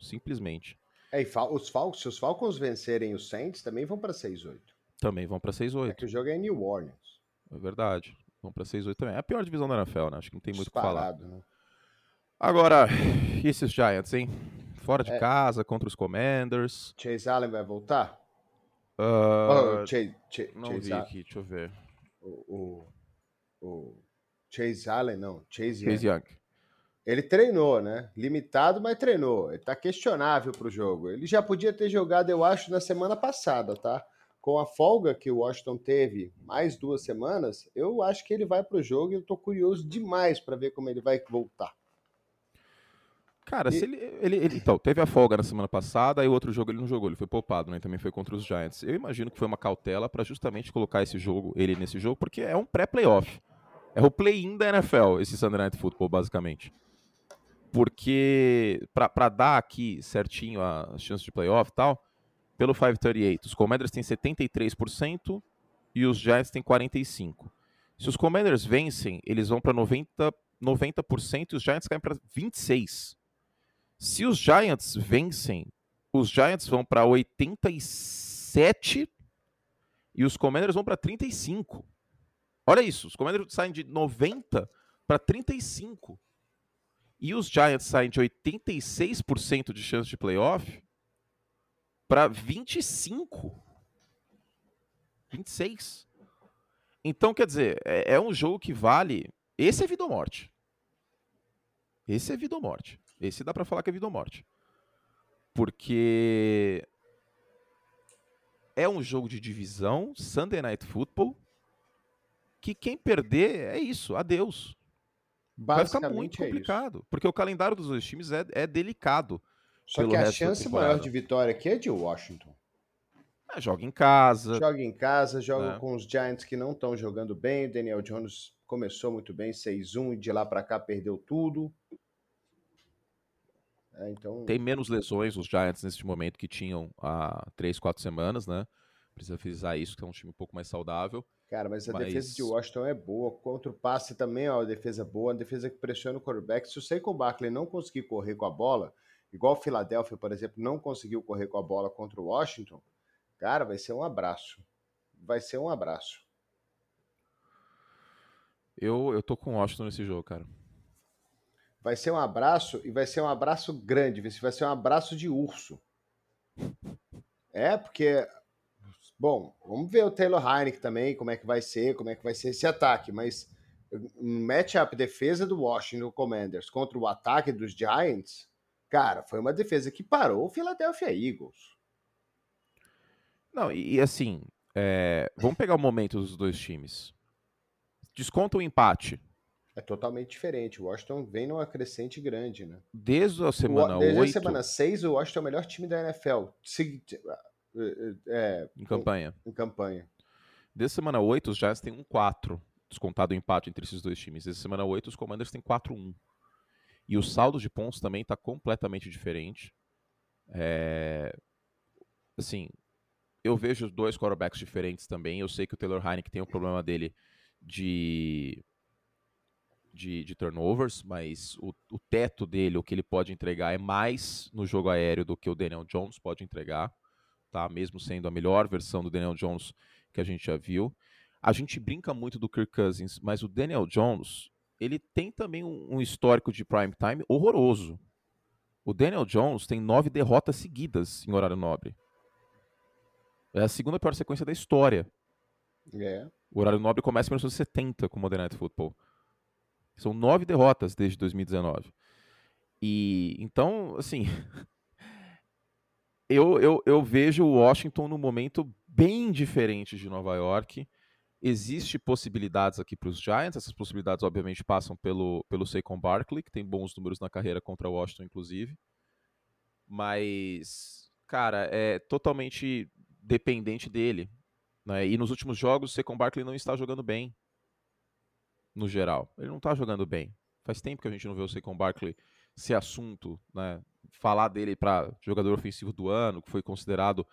Simplesmente. É, e os Falcons, se os Falcons vencerem os Saints, também vão para 6-8. Também vão para 6-8. É que o jogo é em New Orleans. É verdade. Vão para 6-8 também. É a pior divisão da NFL, né? Acho que não tem muito o que falar. Né? Agora, e esses Giants, hein? Fora de é. casa, contra os Commanders. Chase Allen vai voltar? Uh, oh, Chase, Chase, não Chase vi aqui, deixa eu ver. O, o, o Chase Allen, não, Chase, Chase Young. Young. Ele treinou, né? Limitado, mas treinou. Ele tá questionável pro jogo. Ele já podia ter jogado, eu acho, na semana passada, tá? Com a folga que o Washington teve, mais duas semanas, eu acho que ele vai para o jogo e eu estou curioso demais para ver como ele vai voltar. Cara, e... se ele, ele, ele, Então, teve a folga na semana passada, aí o outro jogo ele não jogou, ele foi poupado, né? Também foi contra os Giants. Eu imagino que foi uma cautela para justamente colocar esse jogo, ele nesse jogo, porque é um pré-playoff. É o play-in da NFL, esse Sunday Night Football, basicamente. Porque, para dar aqui certinho a chance de playoff e tal, pelo 538, os Commanders têm 73% e os Giants têm 45%. Se os Commanders vencem, eles vão para 90%, 90% e os Giants caem para 26%. Se os Giants vencem, os Giants vão para 87 e os Commanders vão para 35. Olha isso, os Commanders saem de 90 para 35. E os Giants saem de 86% de chance de playoff para 25. 26. Então, quer dizer, é, é, um jogo que vale. Esse é vida ou morte. Esse é vida ou morte. Esse dá para falar que é vida ou morte. Porque é um jogo de divisão, Sunday Night Football, que quem perder é isso, adeus. Vai ficar muito é complicado, é porque o calendário dos dois times é, é delicado. Só que a chance maior de vitória aqui é de Washington. É, joga em casa. Joga em casa, joga né? com os Giants que não estão jogando bem. O Daniel Jones começou muito bem, 6-1, e de lá para cá perdeu tudo. É, então... Tem menos lesões os Giants neste momento que tinham há 3, 4 semanas, né? Precisa frisar isso, que é um time um pouco mais saudável. Cara, mas a mas... defesa de Washington é boa. Contra o passe também, ó, a defesa é boa. A defesa que pressiona o quarterback. Se o Saquon Barkley não conseguir correr com a bola, igual o Philadelphia, por exemplo, não conseguiu correr com a bola contra o Washington, cara, vai ser um abraço. Vai ser um abraço. Eu, eu tô com o Washington nesse jogo, cara. Vai ser um abraço e vai ser um abraço grande. Vai ser um abraço de urso. É, porque Bom, vamos ver o Taylor Heineken também, como é que vai ser, como é que vai ser esse ataque, mas um matchup defesa do Washington Commanders contra o ataque dos Giants, cara, foi uma defesa que parou o Philadelphia Eagles. Não, e, e assim, é, vamos pegar o momento dos dois times. Desconta o empate. É totalmente diferente. O Washington vem numa crescente grande, né? Desde a semana o, desde 8... a semana 6, o Washington é o melhor time da NFL. É, é, em campanha. Em, em campanha. Desde semana 8, os Giants têm um 4, descontado o empate entre esses dois times. Desde semana 8, os Commanders têm 4-1. E o saldo de pontos também está completamente diferente. É... Assim, eu vejo dois quarterbacks diferentes também. Eu sei que o Taylor Heineken tem o problema dele de, de, de turnovers, mas o, o, teto dele, o que ele pode entregar, é mais no jogo aéreo do que o Daniel Jones pode entregar tá? Mesmo sendo a melhor versão do Daniel Jones que a gente já viu. A gente brinca muito do Kirk Cousins, mas o Daniel Jones, ele tem também um, um histórico de prime time horroroso. O Daniel Jones tem nove derrotas seguidas em horário nobre. É a segunda pior sequência da história. É. O horário nobre começa em 1970 com o Modern Night Football. São nove derrotas desde 2019. E então, assim, eu, eu, eu vejo o Washington num momento bem diferente de Nova York. Existem possibilidades aqui para os Giants. Essas possibilidades, obviamente, passam pelo, pelo Saquon Barkley, que tem bons números na carreira contra o Washington, inclusive. Mas, cara, é totalmente dependente dele. Né? E nos últimos jogos, o Saquon Barkley não está jogando bem, no geral. Ele não está jogando bem. Faz tempo que a gente não vê o Saquon Barkley ser assunto né, falar dele para jogador ofensivo do ano, que foi considerado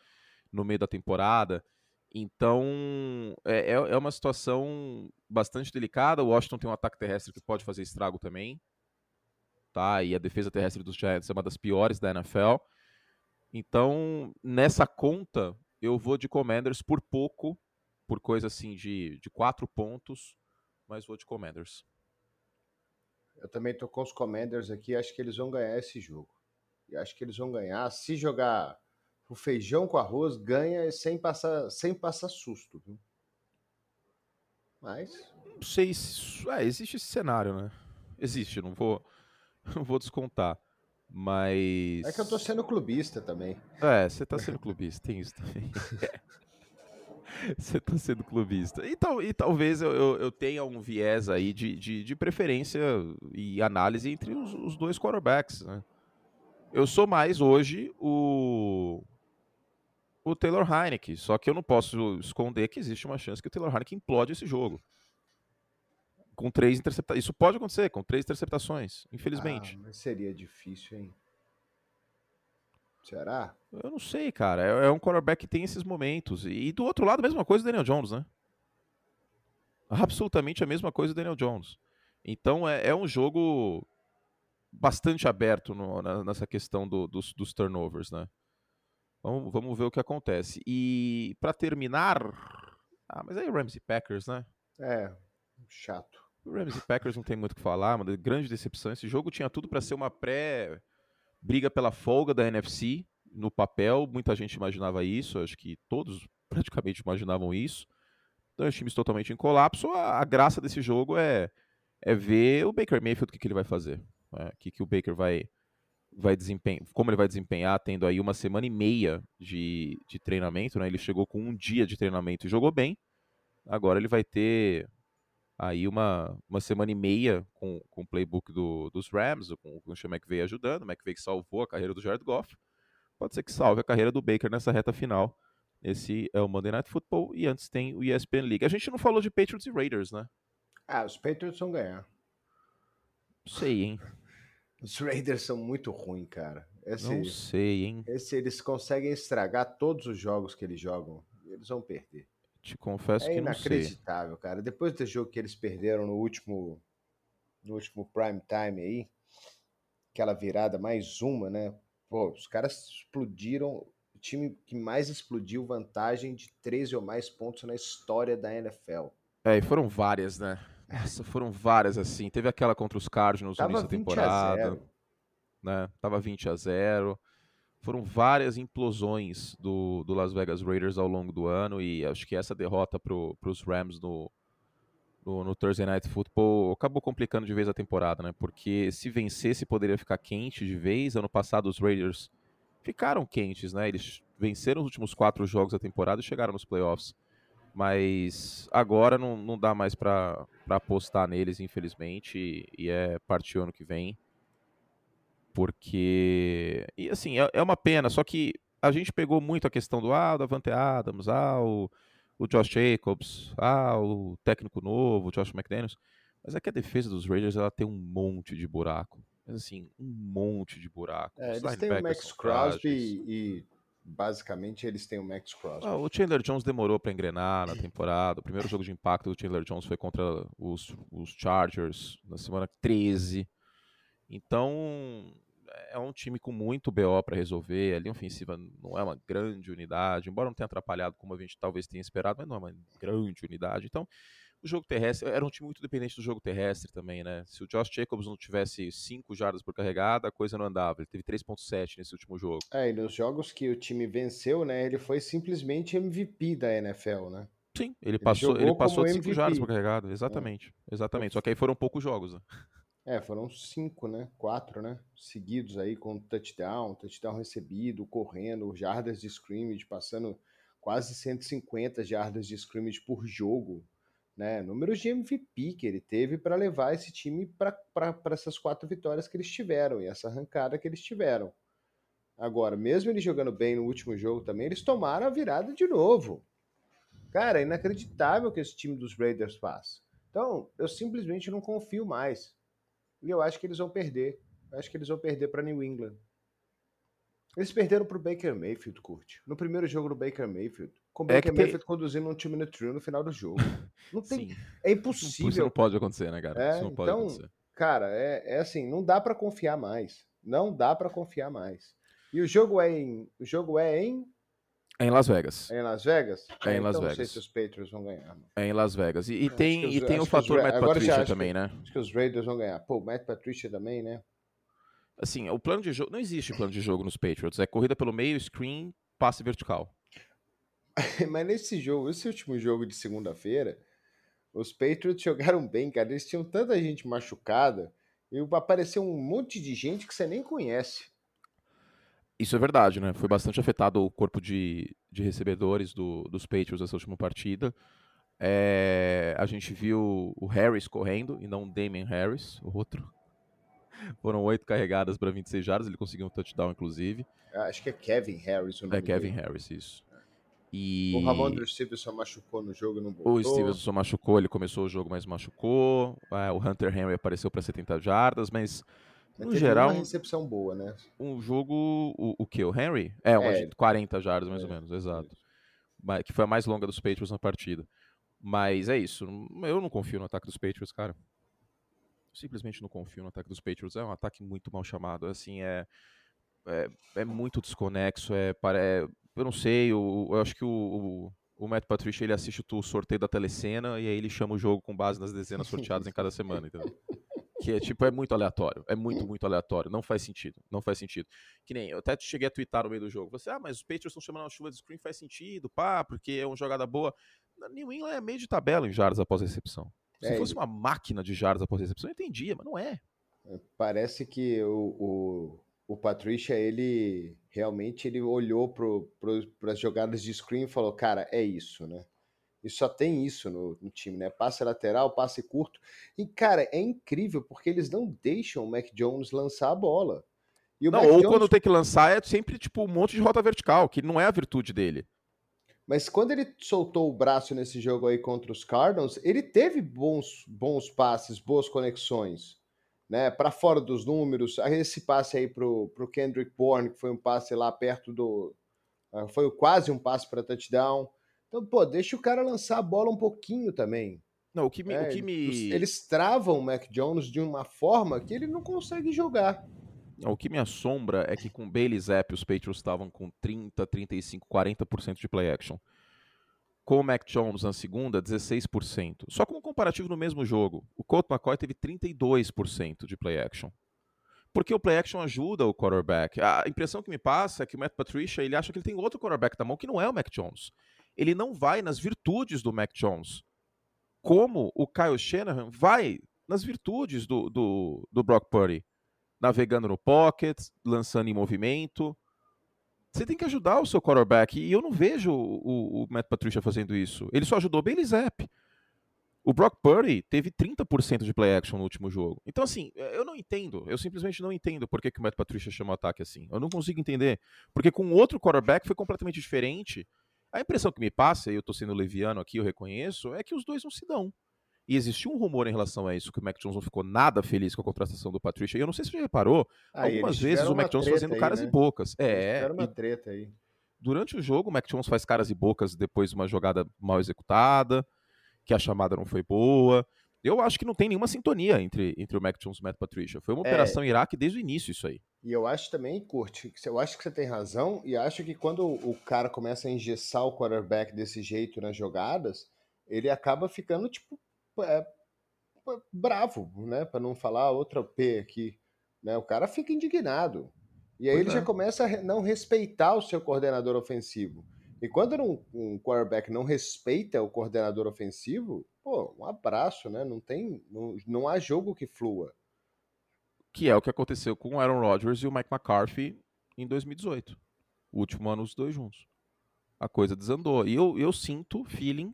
no meio da temporada. Então, é, é, é uma situação bastante delicada. O Washington tem um ataque terrestre que pode fazer estrago também. Tá? E a defesa terrestre dos Giants é uma das piores da NFL. Então, nessa conta, eu vou de Commanders por pouco, por coisa assim de, de quatro pontos, mas vou de Commanders. Eu também tô com os Commanders aqui, acho que eles vão ganhar esse jogo. E acho que eles vão ganhar. Se jogar o feijão com arroz, ganha sem passar, sem passar susto. Viu? Mas. Não sei se. É, existe esse cenário, né? Existe, não vou, não vou descontar. Mas. É que eu tô sendo clubista também. É, você tá sendo clubista, tem isso também. Você tá sendo clubista. E, tal, e talvez eu, eu, eu, tenha um viés aí de, de, de preferência e análise entre os, os, dois quarterbacks, né? Eu sou mais hoje o, o Taylor Heineke, só que eu não posso esconder que existe uma chance que o Taylor Heineke implode esse jogo. Com três interceptações. Isso pode acontecer, com três interceptações, infelizmente. Ah, mas seria difícil, hein? Será? Eu não sei, cara. É, é um quarterback que tem esses momentos. E do outro lado, a mesma coisa do Daniel Jones, né? Absolutamente a mesma coisa do Daniel Jones. Então é, é um jogo bastante aberto no, na, nessa questão do, dos, dos, turnovers, né? Vamos, vamos ver o que acontece. E para terminar. Ah, mas aí o Rams e Packers, né? É, chato. O Rams e Packers não tem muito o que falar, uma grande decepção. Esse jogo tinha tudo para ser uma pré briga pela folga da NFC no papel, muita gente imaginava isso, acho que todos praticamente imaginavam isso. Dois times totalmente em colapso. A, a graça desse jogo é, é ver o Baker Mayfield o que, que ele vai fazer, né? o que, que o Baker vai vai desempenhar, como ele vai desempenhar, tendo aí uma semana e meia de, de treinamento, né? Ele chegou com um dia de treinamento e jogou bem. Agora ele vai ter aí uma, uma semana e meia com, com o playbook do, dos Rams, com, com o Sean McVay ajudando, o McVay que salvou a carreira do Jared Goff, pode ser que salve a carreira do Baker nessa reta final. Esse é o Monday Night Football e antes tem o ESPN League. A gente não falou de Patriots e Raiders, né? Ah, os Patriots vão ganhar. Sei, hein? Os Raiders são muito ruins, cara. Esse, não sei, hein? Esse, eles conseguem estragar todos os jogos que eles jogam. Eles vão perder. Te confesso é que não sei. É inacreditável, cara. Depois desse jogo que eles perderam no último no último prime time aí, aquela virada mais uma, né? Pô, os caras explodiram, o time que mais explodiu vantagem de 13 ou mais pontos na história da NFL. É, e foram várias, né? Nossa, foram várias assim. Teve aquela contra os Cardinals no início da temporada. Né? Tava 20 a 0 foram várias implosões do, do Las Vegas Raiders ao longo do ano e acho que essa derrota para os Rams no, no, no, Thursday Night Football acabou complicando de vez a temporada, né? Porque se vencesse poderia ficar quente de vez. Ano passado os Raiders ficaram quentes, né? Eles venceram os últimos quatro jogos da temporada e chegaram nos playoffs. Mas agora não, não dá mais para apostar neles, infelizmente, e, é partir ano que vem porque. E assim, é, é uma pena, só que a gente pegou muito a questão do ah, o Davante Adams, ah, o, o Josh Jacobs, ah, o técnico novo, o Josh McDaniels. Mas é que a defesa dos Raiders ela tem um monte de buraco. Mas assim, um monte de buraco. É, eles têm o Max Crosby e, basicamente eles têm o Max Crosby. Ah, o Chandler Jones demorou para engrenar na temporada. O primeiro jogo de impacto do Chandler Jones foi contra os, os Chargers na semana 13. Então, é um time com muito BO para resolver. Ali, a ofensiva não é uma grande unidade, embora não tenha atrapalhado como a gente talvez tenha esperado, mas não é uma grande unidade. Então, o jogo terrestre era um time muito dependente do jogo terrestre também, né? Se o Josh Jacobs não tivesse 5 jardas por carregada, a coisa não andava. Ele teve 3.7 nesse último jogo. É, e nos jogos que o time venceu, né, ele foi simplesmente MVP da NFL, né? Sim, ele, ele passou, ele passou de 5 jardas por carregada, exatamente. É. Exatamente, só que aí foram poucos jogos, né? É, foram cinco, né? Quatro, né? Seguidos aí com touchdown, touchdown recebido, correndo, jardas de scrimmage, passando quase 150 jardas de scrimmage por jogo, né? Números de MVP que ele teve para levar esse time para essas quatro vitórias que eles tiveram e essa arrancada que eles tiveram. Agora, mesmo ele jogando bem no último jogo também, eles tomaram a virada de novo. Cara, é inacreditável que esse time dos Raiders faz. Então, eu simplesmente não confio mais. E eu acho que eles vão perder. Eu acho que eles vão perder para New England. Eles perderam para o Baker Mayfield, curte. No primeiro jogo do Baker Mayfield. Com o é Mayfield tem... conduzindo um time no trio no final do jogo. Não tem. é impossível. Isso não pode acontecer, né, cara? É, Isso não pode então, acontecer. Cara, é, é assim, não dá para confiar mais. Não dá para confiar mais. E o jogo é em. O jogo é em é em Las Vegas. É em Las Vegas? É, em Las então Vegas. Não sei se os Patriots vão ganhar. É em Las Vegas. E, e tem, os, e tem o fator Matt Patricia também, que, né? Acho que os Raiders vão ganhar. Pô, Matt Patricia também, né? Assim, o plano de jogo. Não existe plano de jogo nos Patriots. É corrida pelo meio, screen, passe vertical. Mas nesse jogo, esse último jogo de segunda-feira, os Patriots jogaram bem, cara. Eles tinham tanta gente machucada e apareceu um monte de gente que você nem conhece. Isso é verdade, né? Foi bastante afetado o corpo de, de recebedores do, dos Patriots nessa última partida. É, a gente viu o Harris correndo e não o Damien Harris, o outro. Foram oito carregadas para 26 jardas, ele conseguiu um touchdown, inclusive. Acho que é Kevin Harris o nome É Kevin dele. Harris, isso. E... O Ramon Stevenson machucou no jogo e não voltou. O Stevenson machucou, ele começou o jogo, mas machucou. É, o Hunter Henry apareceu para 70 jardas, mas no geral. uma recepção boa, né? Um jogo. O, o que? O Henry? É, É. de 40 jardas mais É, ou menos, exato. Mas- Que foi a mais longa dos Patriots na partida. Mas é isso. Eu não confio no ataque dos Patriots, cara. Simplesmente não confio no ataque dos Patriots. É um ataque muito mal chamado. Assim, é. É, é muito desconexo. É, é- eu não sei. Eu, eu acho que o, o, o Matt Patricia ele assiste o sorteio da telecena e aí ele chama o jogo com base nas dezenas sorteadas em cada semana, entendeu? Que é tipo, é muito aleatório. É muito, muito aleatório. Não faz sentido. Não faz sentido. Que nem, eu até cheguei a twittar no meio do jogo. Você, ah, mas os Patriots estão chamando a chuva de screen, faz sentido, pá, porque é uma jogada boa. New England é meio de tabela em jardas após recepção. Se É, fosse uma máquina de jardas após recepção, eu entendia, mas não é. Parece que o, o, o Patricia, ele realmente ele olhou para as jogadas de screen e falou, cara, é isso, né? E só tem isso no, no time, né? Passe lateral, passe curto. E, cara, é incrível porque eles não deixam o Mac Jones lançar a bola. E o não, Mac ou Jones- quando tem que lançar é sempre tipo um monte de rota vertical, que não é a virtude dele. Mas quando ele soltou o braço nesse jogo aí contra os Cardinals, ele teve bons, bons passes, boas conexões, né? Para fora dos números. Esse passe aí pro, pro Kendrick Bourne, que foi um passe lá perto do. ah, Foi quase um passe para touchdown. Então, pô, deixa o cara lançar a bola um pouquinho também. Não, o que me. né? o que me... Eles travam o Mac Jones de uma forma que ele não consegue jogar. O que me assombra é que com Bailey Zapp os Patriots estavam com 30, 35, 40% de play action. Com o Mac Jones na segunda, 16%. Só como comparativo no mesmo jogo, o Colt McCoy teve 32% de play action. Porque o play action ajuda o quarterback. A impressão que me passa é que o Matt Patricia ele acha que ele tem outro quarterback na mão que não é o Mac Jones. Ele não vai nas virtudes do Mac Jones. Como o Kyle Shanahan vai nas virtudes do, do, do Brock Purdy navegando no pocket, lançando em movimento. Você tem que ajudar o seu quarterback. E eu não vejo o, o Matt Patricia fazendo isso. Ele só ajudou Bailey Zapp. O Brock Purdy teve 30% de play action no último jogo. Então, assim, eu não entendo. Eu simplesmente não entendo por que, que o Matt Patricia chama o ataque assim. Eu não consigo entender. Porque com outro quarterback foi completamente diferente. A impressão que me passa, e eu tô sendo leviano aqui, eu reconheço, é que os dois não se dão. E existiu um rumor em relação a isso, que o Mac Jones não ficou nada feliz com a contratação do Patricia. E eu não sei se você reparou, Aí algumas vezes o Mac Jones fazendo aí, caras né? e bocas. É, tiveram uma treta aí. durante o jogo o Mac Jones faz caras e bocas depois de uma jogada mal executada, que a chamada não foi boa. Eu acho que não tem nenhuma sintonia entre, entre o Mac Jones e o Matt Patricia. Foi uma É. operação Iraque desde o início isso aí. E eu acho também, Curte, que eu acho que você tem razão, e acho que quando o cara começa a engessar o quarterback desse jeito nas jogadas, ele acaba ficando, tipo, é, bravo, né? Para não falar outra P aqui. Né? O cara fica indignado. E aí Pois ele é. já começa a não respeitar o seu coordenador ofensivo. E quando um, um quarterback não respeita o coordenador ofensivo, pô, um abraço, né? Não tem, não, não há jogo que flua. Que é o que aconteceu com o Aaron Rodgers e o Mike McCarthy em 2018. O último ano os dois juntos. A coisa desandou. E eu, eu sinto feeling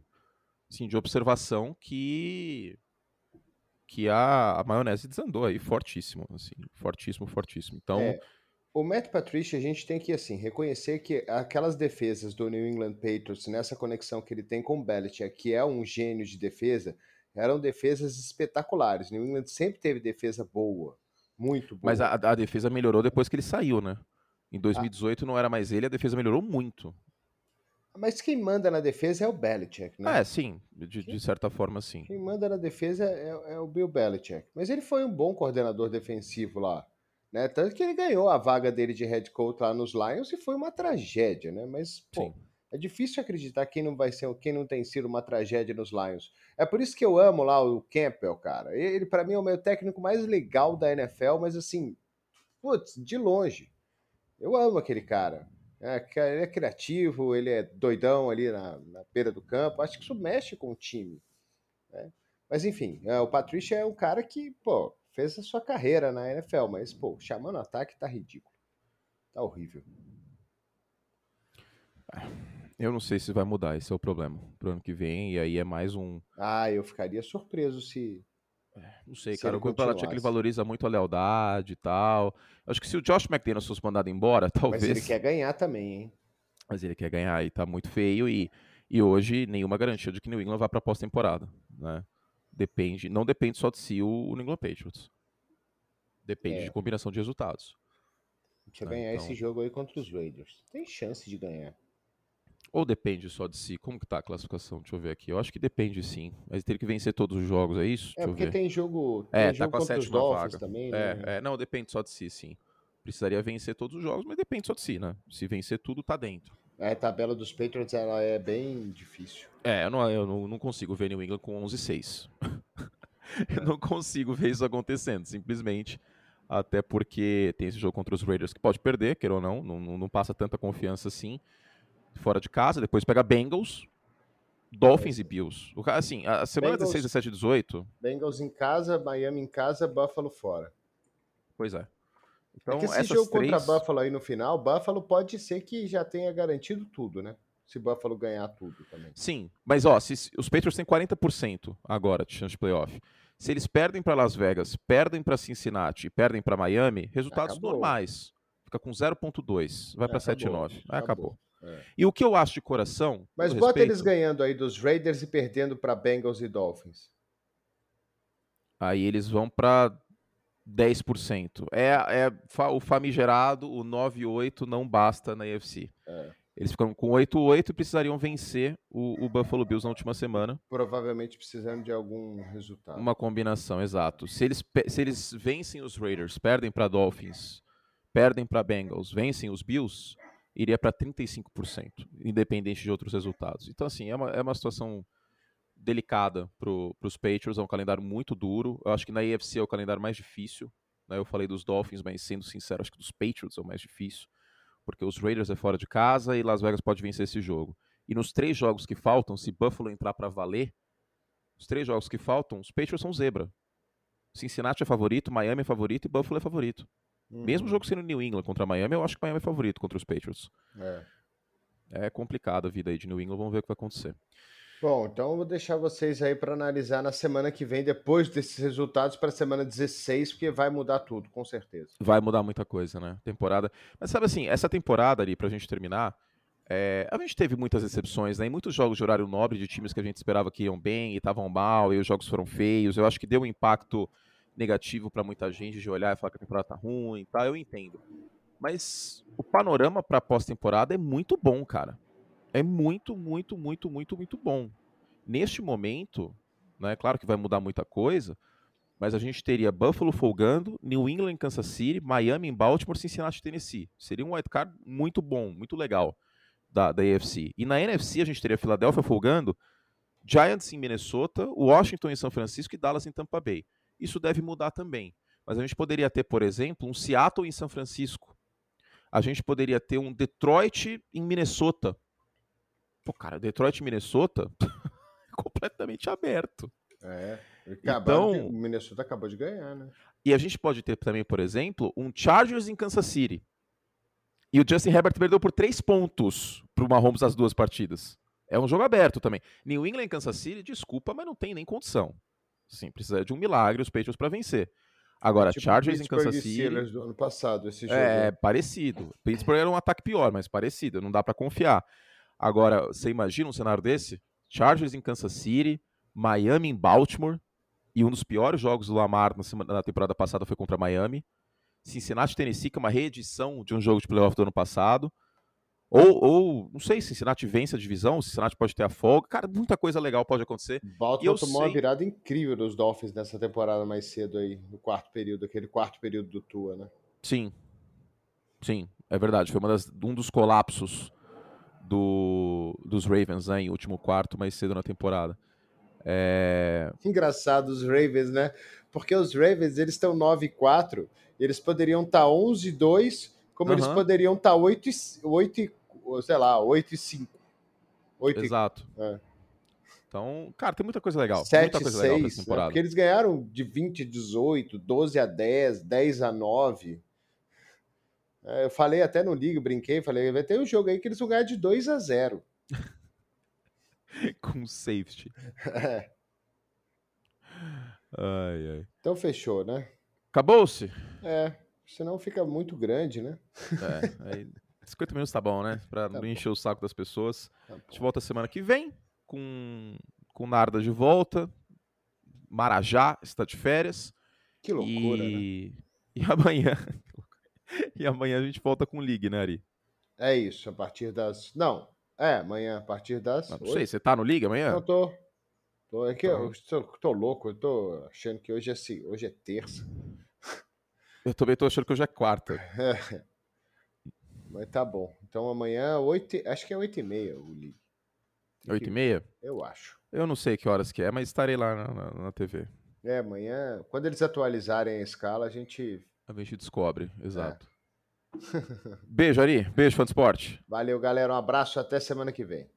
assim, de observação que que a, a maionese desandou aí fortíssimo, assim, fortíssimo, fortíssimo. Então, É, o Matt Patricia, a gente tem que assim reconhecer que aquelas defesas do New England Patriots, nessa conexão que ele tem com o Belichick, que é um gênio de defesa, eram defesas espetaculares. New England sempre teve defesa boa, muito boa. mas a, a defesa melhorou depois que ele saiu, né? Ah. Em 2018 não era mais ele, a defesa melhorou muito. Mas quem manda na defesa é o Belichick, né? É, sim, de, de certa forma sim. Quem manda na defesa é, é o Bill Belichick. Mas ele foi um bom coordenador defensivo lá. Né? Tanto que ele ganhou a vaga dele de head coach lá nos Lions e foi uma tragédia, né? Mas, pô, Sim. é difícil acreditar quem não vai ser, quem não tem sido uma tragédia nos Lions. É por isso que eu amo lá o Campbell, cara. Ele, pra mim, é o meu técnico mais legal da NFL, mas assim, putz, de longe. Eu amo aquele cara. É, ele é criativo, ele é doidão ali na, na beira do campo. Acho que isso mexe com o time. né? Mas enfim, é, o Patrícia é um cara que, pô, fez a sua carreira na NFL, mas, pô, chamando ataque tá ridículo. Tá horrível. Eu não sei se vai mudar, esse é o problema. Pro ano que vem, e aí é mais um. Ah, eu ficaria surpreso se. Não sei, se cara. O Belichick ele valoriza muito a lealdade e tal. Acho que se o Josh McDaniels fosse mandado embora, talvez. Mas ele quer ganhar também, hein? Mas ele quer ganhar e tá muito feio. E, e hoje, nenhuma garantia de que New England vá pra pós-temporada. Né? Depende, não depende só de si o, New England Patriots. Depende é. de combinação de resultados. Precisa né? ganhar então... esse jogo aí contra os Raiders. Tem chance de ganhar. Ou depende só de si? Como que tá a classificação? Deixa eu ver aqui. Eu acho que depende sim. Mas teria que vencer todos os jogos, é isso? É, porque tem jogo. Tem é, tá jogo tá com a sétima vaga. Também, é, né? é, não, depende só de si, sim. Precisaria vencer todos os jogos, mas depende só de si, né? Se vencer tudo, tá dentro. É, a tabela dos Patriots ela é bem difícil. É, eu não, eu não, não consigo ver New England com 11-6. eu não consigo ver isso acontecendo, simplesmente. Até porque tem esse jogo contra os Raiders que pode perder, queira ou não, não, não passa tanta confiança assim fora de casa, depois pega Bengals, Dolphins é. e Bills. O, assim, a semana Bengals, 16, 17 e 18. Bengals em casa, Miami em casa, Buffalo fora. Pois é. Então, é que esse jogo três... contra Buffalo aí no final, Buffalo pode ser que já tenha garantido tudo, né? Se Buffalo ganhar tudo também. Sim, mas ó, se, os Patriots têm 40% agora de chance de playoff. Se eles perdem para Las Vegas, perdem para Cincinnati e perdem para Miami, resultados acabou. normais. Fica com 0.2, vai para 7,9. Acabou. acabou. É. E o que eu acho de coração. Mas bota respeito, eles ganhando aí dos Raiders e perdendo para Bengals e Dolphins. Aí eles vão para 10%. É, é o famigerado, o 9-8 não basta na UFC. É. Eles ficam com 8-8 e precisariam vencer o, o, Buffalo Bills na última semana. Provavelmente precisando de algum resultado. Uma combinação, exato. Se eles, se eles vencem os Raiders, perdem para Dolphins, perdem para Bengals, vencem os Bills, iria para 35%, independente de outros resultados. Então, assim, é uma, é uma situação delicada para os Patriots, é um calendário muito duro. Eu acho que na AFC é o calendário mais difícil. Né? Eu falei dos Dolphins, mas sendo sincero, acho que dos Patriots é o mais difícil, porque os Raiders é fora de casa e Las Vegas pode vencer esse jogo. E nos três jogos que faltam, se Buffalo entrar para valer, os três jogos que faltam, os Patriots são zebra. Cincinnati é favorito, Miami é favorito e Buffalo é favorito. Uhum. Mesmo o jogo sendo New England contra Miami, eu acho que Miami é favorito contra os Patriots. É. É complicada a vida aí de New England, vamos ver o que vai acontecer. Bom, então eu vou deixar vocês aí para analisar na semana que vem, depois desses resultados, para a semana 16, porque vai mudar tudo, com certeza. Vai mudar muita coisa, né? Temporada. Mas sabe assim, essa temporada ali, para a gente terminar, é... a gente teve muitas exceções, né? Em muitos jogos de horário nobre de times que a gente esperava que iam bem e estavam mal, e os jogos foram feios. Eu acho que deu um impacto negativo para muita gente de olhar e falar que a temporada tá ruim, tá? Eu entendo. Mas o panorama para pós-temporada é muito bom, cara. É muito, muito, muito, muito, muito bom. Neste momento, né, claro que vai mudar muita coisa, mas a gente teria Buffalo folgando, New England, Kansas City, Miami em Baltimore, Cincinnati, Tennessee. Seria um wildcard muito bom, muito legal da, da AFC. E na NFC a gente teria Philadelphia folgando, Giants em Minnesota, Washington em São Francisco e Dallas em Tampa Bay isso deve mudar também. Mas a gente poderia ter, por exemplo, um Seattle em São Francisco. A gente poderia ter um Detroit em Minnesota. Pô, cara, Detroit e Minnesota é completamente aberto. É. Então, o Minnesota acabou de ganhar, né? E a gente pode ter também, por exemplo, um Chargers em Kansas City. E o Justin Herbert perdeu por três pontos para o Mahomes as duas partidas. É um jogo aberto também. New England e Kansas City, desculpa, mas não tem nem condição. Sim, precisa de um milagre os Patriots para vencer. Agora, tipo Chargers em Kansas City. Do ano passado, esse jogo. É, parecido. Pittsburgh era um ataque pior, mas parecido. Não dá para confiar. Agora, você imagina um cenário desse? Chargers em Kansas City, Miami em Baltimore. E um dos piores jogos do Lamar na, semana, na temporada passada foi contra Miami. Cincinnati, Tennessee, que é uma reedição de um jogo de playoff do ano passado. Ou, ou, não sei, Cincinnati vence a divisão, Cincinnati pode ter a folga. Cara, muita coisa legal pode acontecer. Baltimore tomou sei... uma virada incrível dos Dolphins nessa temporada mais cedo aí, no quarto período, aquele quarto período do Tua, né? Sim. Sim, é verdade. Foi das, um dos colapsos do, dos Ravens né, em último quarto, mais cedo na temporada. É... Engraçado os Ravens, né? Porque os Ravens, eles estão 9-4, eles poderiam estar tá 11-2 como uhum. eles poderiam estar 8 e, 8 e, sei lá, 8 e 5. 8 Exato. E, é. Então, cara, tem muita coisa legal. 7 muita coisa 6, legal nessa temporada. Né? Porque eles ganharam de 20 a 18, 12 a 10, 10 a 9. É, eu falei até no Liga, brinquei, falei, vai ter um jogo aí que eles vão ganhar de 2 a 0 Com safety. É. Ai, ai. Então fechou, né? Acabou-se? É, senão fica muito grande, né? É, aí 50 minutos tá bom, né? Pra tá não encher o saco das pessoas. Tá a gente volta semana que vem com, com Narda de volta. Marajá está de férias. Que loucura, e... né? E amanhã. e amanhã a gente volta com o League, né, Ari? É isso, a partir das. Não, é, amanhã, a partir das. Não, não sei, você tá no League amanhã? Eu tô. tô é que eu tô, tô, louco, eu tô achando que hoje é, hoje é terça. Eu também tô achando que hoje é quarta. Mas tá bom. Então amanhã, 8, acho que é 8 e meia o League. 8 e meia? Eu acho. Eu não sei que horas que é, mas estarei lá na, na, na TV. É, amanhã, quando eles atualizarem a escala, a gente. A gente descobre, exato. É. Beijo, Ari. Beijo, fã do esporte. Valeu, galera. Um abraço. Até semana que vem.